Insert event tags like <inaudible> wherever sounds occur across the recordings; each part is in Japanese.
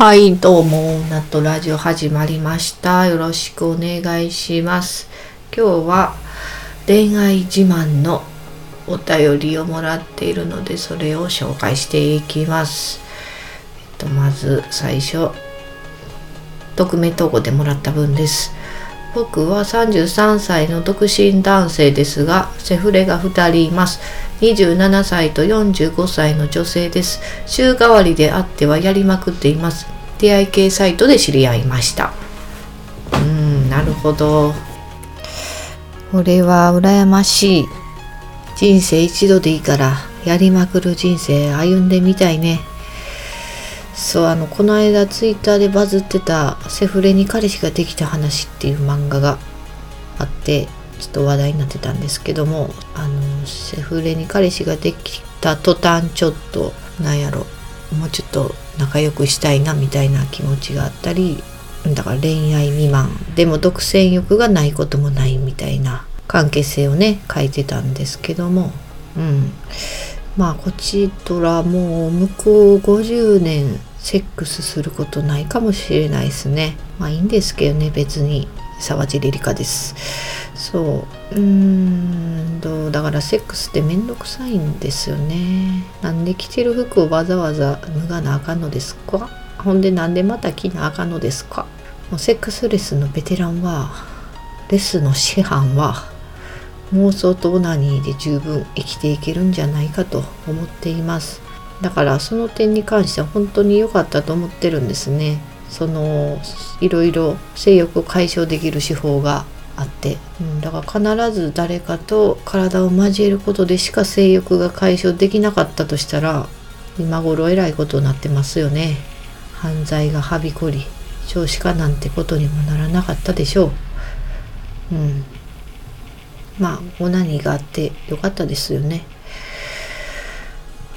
はい、どうも、ナットラジオ始まりました。よろしくお願いします。今日は恋愛自慢のお便りをもらっているので、それを紹介していきます。えっと、まず最初、匿名投稿でもらった分です。僕は33歳の独身男性ですが、セフレが2人います。27歳と45歳の女性です。週替わりであってはやりまくっています。出会い系サイトで知り合いました。うん、なるほど。これは羨ましい。人生一度でいいからやりまくる人生歩んでみたいね。そう、あの、この間ツイッターでバズってたセフレに彼氏ができた話っていう漫画があって、ちょっと話題になってたんですけども、あの、セフレに彼氏ができた途端ちょっと、なんやろ、もうちょっと仲良くしたいなみたいな気持ちがあったり、だから恋愛未満、でも独占欲がないこともないみたいな関係性をね、書いてたんですけども、うん。まあ、こちとらもう向こう50年セックスすることないかもしれないですね。まあいいんですけどね、別に。沢尻リリカです。そう。うーんと、だからセックスってめんどくさいんですよね。なんで着てる服をわざわざ脱がなあかんのですか？ほんでなんでまた着なあかんのですか？もうセックスレスのベテランは、レスの師範は、妄想とオナニーで十分生きていけるんじゃないかと思っています。だからその点に関しては本当に良かったと思ってるんですね。そのいろいろ性欲を解消できる手法があって、うん、だから必ず誰かと体を交えることでしか性欲が解消できなかったとしたら今頃えらいことになってますよね。犯罪がはびこり少子化なんてことにもならなかったでしょう。うん。まあオナニーがあってよかったですよね。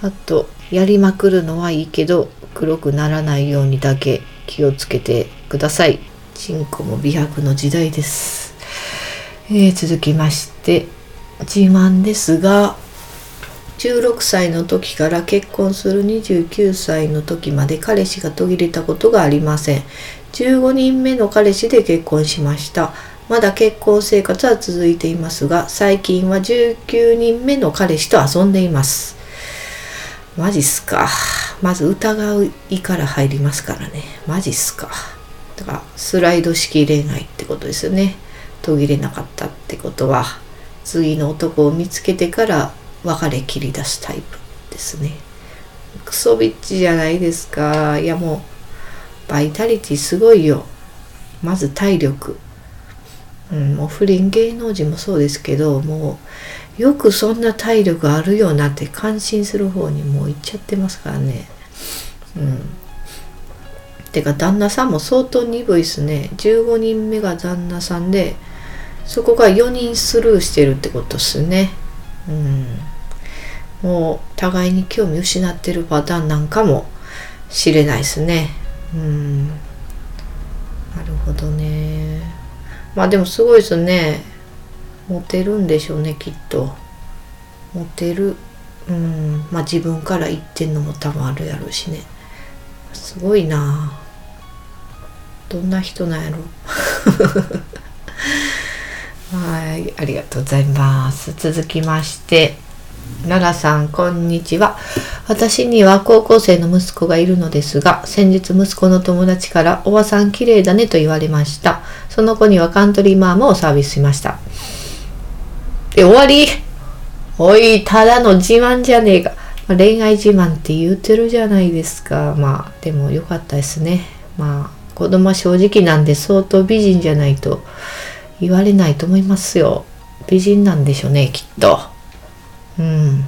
あとやりまくるのはいいけど黒くならないようにだけ気をつけてください。チンコも美白の時代です。えー、続きまして自慢ですが16歳の時から結婚する29歳の時まで彼氏が途切れたことがありません。15人目の彼氏で結婚しました。まだ結婚生活は続いていますが、最近は19人目の彼氏と遊んでいます。マジっすか。まず疑ういから入りますからね。マジっすか。だからスライド式恋愛ってことですよね。途切れなかったってことは、次の男を見つけてから別れ切り出すタイプですね。クソビッチじゃないですか。いやもう、バイタリティすごいよ。まず体力。うん、もう不倫芸能人もそうですけど、もうよくそんな体力あるよなって感心する方にもう行っちゃってますからね。うん。てか旦那さんも相当鈍いっすね。15人目が旦那さんで、そこが4人スルーしてるってことっすね。うん。もう互いに興味失ってるパターンなんかもしれないですね。うん。なるほどね。まあでもすごいですね。モテるんでしょうねきっと。モテる。うん。まあ自分から言ってんのも多分あるやろうしね。すごいな。どんな人なんやろ。<laughs> はいありがとうございます。続きまして奈良さんこんにちは。私には高校生の息子がいるのですが先日息子の友達から「おばさん綺麗だね」と言われましたその子にはカントリーマームをサービスしましたえ、終わりおい、ただの自慢じゃねえか。ま、恋愛自慢って言うてるじゃないですか。まあ、でもよかったですね。まあ、子供は正直なんで相当美人じゃないと言われないと思いますよ。美人なんでしょうね、きっと。うん。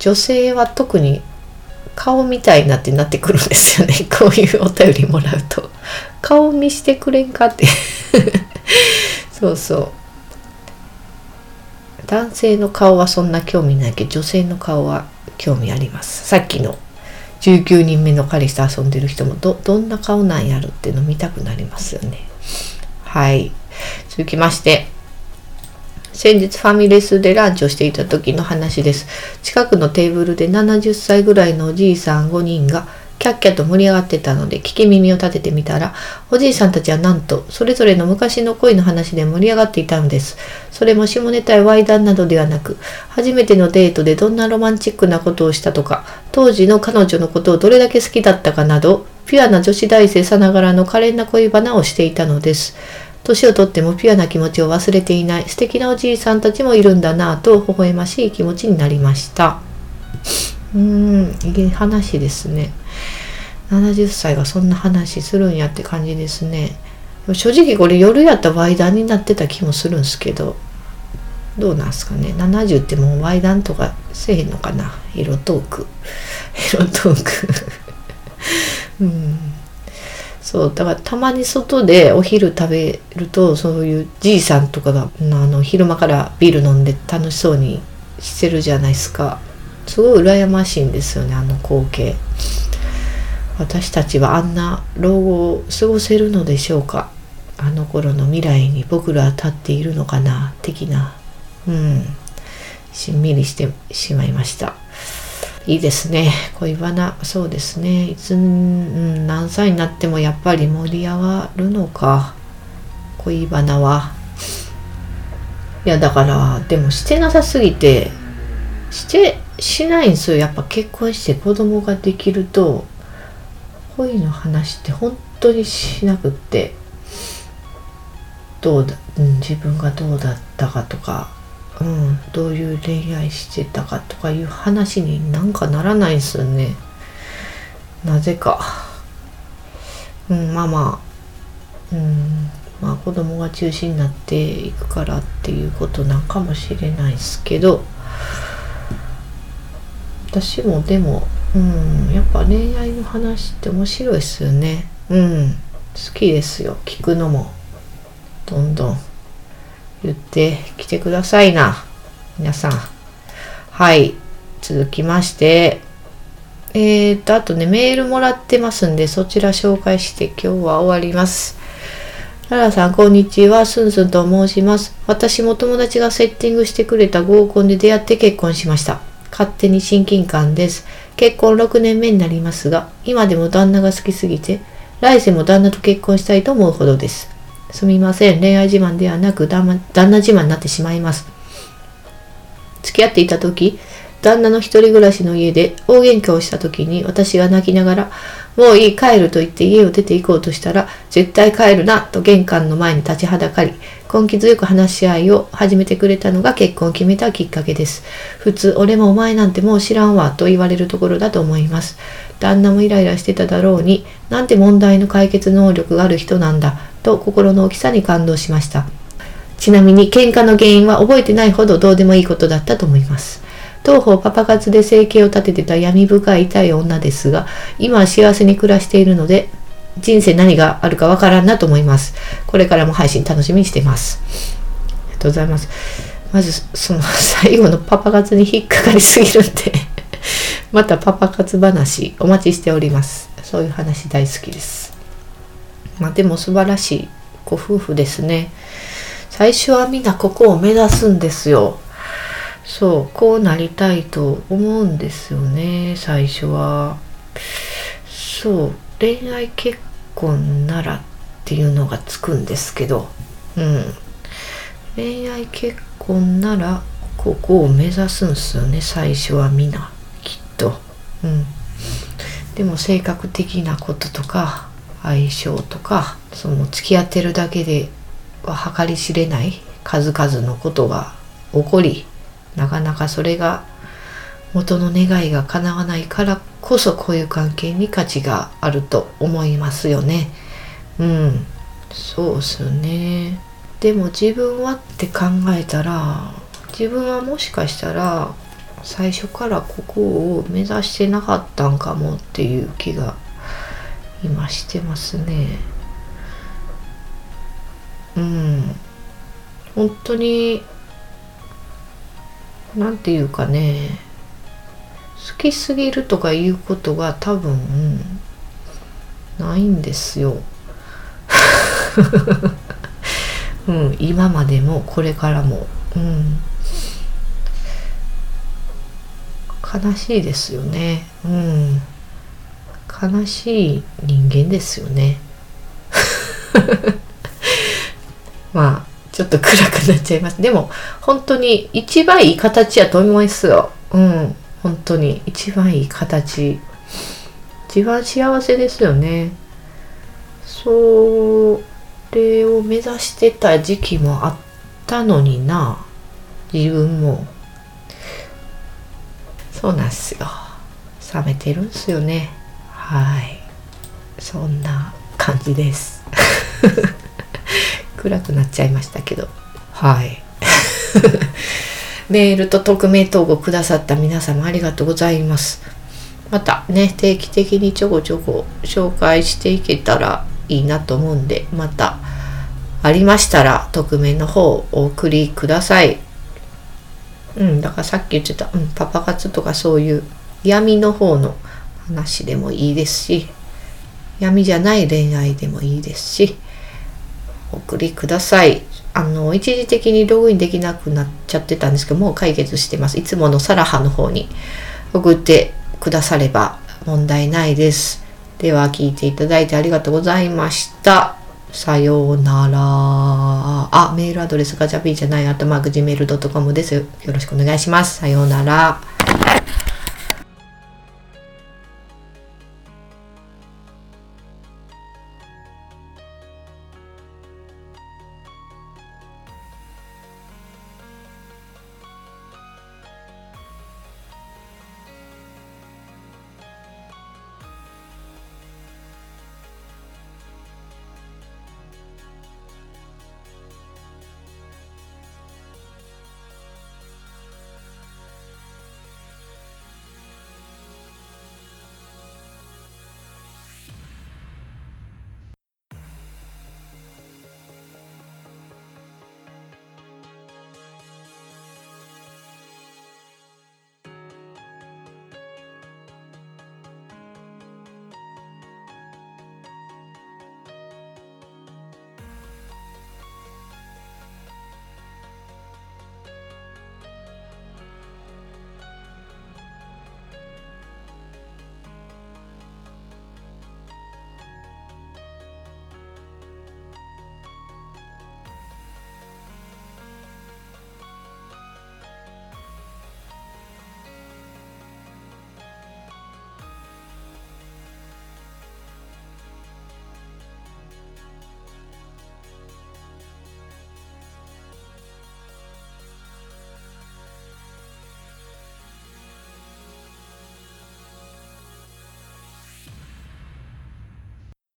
女性は特に顔みたいなってなってくるんですよね。<laughs> こういうお便りもらうと。顔見してくれんかって。<laughs> そうそう。男性の顔はそんな興味ないけど女性の顔は興味あります。さっきの19人目の彼氏と遊んでる人もどどんな顔なんやろっていうの見たくなりますよね。はい。続きまして。先日ファミレスでランチをしていた時の話です。近くのテーブルで70歳ぐらいのおじいさん5人がキャッキャと盛り上がってたので聞き耳を立ててみたら、おじいさんたちはなんと、それぞれの昔の恋の話で盛り上がっていたのです。それも下ネタやイ談などではなく、初めてのデートでどんなロマンチックなことをしたとか、当時の彼女のことをどれだけ好きだったかなど、ピュアな女子大生さながらの可憐な恋バナをしていたのです。年をとってもピュアな気持ちを忘れていない素敵なおじいさんたちもいるんだなぁと微笑ましい気持ちになりました。うーん、いい話ですね。70歳がそんな話するんやって感じですね。正直これ夜やったらイ談になってた気もするんすけど、どうなんすかね。70ってもうイ談とかせえへんのかな。色トーク。色トーク <laughs> うん。そうだからたまに外でお昼食べるとそういうじいさんとかがあの昼間からビール飲んで楽しそうにしてるじゃないですか。すごい羨ましいんですよねあの光景。私たちはあんな老後を過ごせるのでしょうか。あの頃の未来に僕らは立っているのかな的な。うん。しんみりしてしまいました。いいですね。恋バナそうですね。いつ、うん、何歳になってもやっぱり盛り上がるのか。恋バナはいやだからでもしてなさすぎてしてしないんですよ。やっぱ結婚して子供ができると恋の話って本当にしなくってどうだ、うん、自分がどうだったかとか、うん、どういう恋愛してたかとかいう話になんかならないですよね。なぜか、うん、まあまあ、うん、まあ子供が中心になっていくからっていうことなんかもしれないですけど。私もでもうんやっぱ恋愛の話って面白いですよね。うん好きですよ聞くのも。どんどん。言ってきてくださいな皆さんはい続きましてえーとあとねメールもらってますんでそちら紹介して今日は終わりますララさん、こんにちは。スンスンと申します。私も友達がセッティングしてくれた合コンで出会って結婚しました。勝手に親近感です。結婚6年目になりますが、今でも旦那が好きすぎて、来世も旦那と結婚したいと思うほどです。すみません。恋愛自慢ではなく旦那自慢になってしまいます。付き合っていた時、旦那の一人暮らしの家で大喧嘩をした時に私が泣きながら、もういい帰ると言って家を出て行こうとしたら、絶対帰るなと玄関の前に立ちはだかり、根気強く話し合いを始めてくれたのが結婚を決めたきっかけです。普通、俺もお前なんてもう知らんわと言われるところだと思います。旦那もイライラしてただろうに、なんて問題の解決能力がある人なんだと心の大きさに感動しました。ちなみに喧嘩の原因は覚えてないほどどうでもいいことだったと思います。当方パパ活で生計を立ててた闇深い痛い女ですが、今は幸せに暮らしているので、人生何があるかわからんなと思います。これからも配信楽しみにしてます。ありがとうございます。まず、その <laughs> 最後のパパ活に引っかかりすぎるんで <laughs> またパパ活話お待ちしております。そういう話大好きです。まあでも素晴らしいご夫婦ですね。最初はみんなここを目指すんですよ。そう、こうなりたいと思うんですよね、最初は。そう、恋愛結婚ならっていうのがつくんですけど、うん。恋愛結婚ならここを目指すんすよね最初はみんなきっとうんでも性格的なこととか相性とかその付き合ってるだけでは計り知れない数々のことが起こりなかなかそれが元の願いが叶わないからこそこういう関係に価値があると思いますよね。うん、そうっすね。でも自分はって考えたら自分はもしかしたら最初からここを目指してなかったんかもっていう気が今してますね。うん。本当に何て言うかね好きすぎるとかいうことが多分ないんですよ。<laughs> うん、今までもこれからも。うん。悲しいですよね。うん。悲しい人間ですよね。<laughs> まあちょっと暗くなっちゃいます。でも本当に一番いい形やと思いますよ。うん。本当に一番いい形。一番幸せですよね。それを目指してた時期もあったのにな。自分も。そうなんすよ。冷めてるんすよね。はい。そんな感じです。<laughs> 暗くなっちゃいましたけど。はい。メールと匿名投稿くださった皆様ありがとうございます。またね定期的にちょこちょこ紹介していけたらいいなと思うんでまたありましたら匿名の方をお送りください。うんだからさっき言ってた、うん、パパ活とかそういう闇の方の話でもいいですし闇じゃない恋愛でもいいですしお送りください。あの、一時的にログインできなくなっちゃってたんですけど、もう解決してます。いつものサラハの方に送ってくだされば問題ないです。では、聞いていただいてありがとうございました。さようなら。あ、メールアドレスガチャピーじゃない、あとマーク Gmail.com です。よろしくお願いします。さようなら。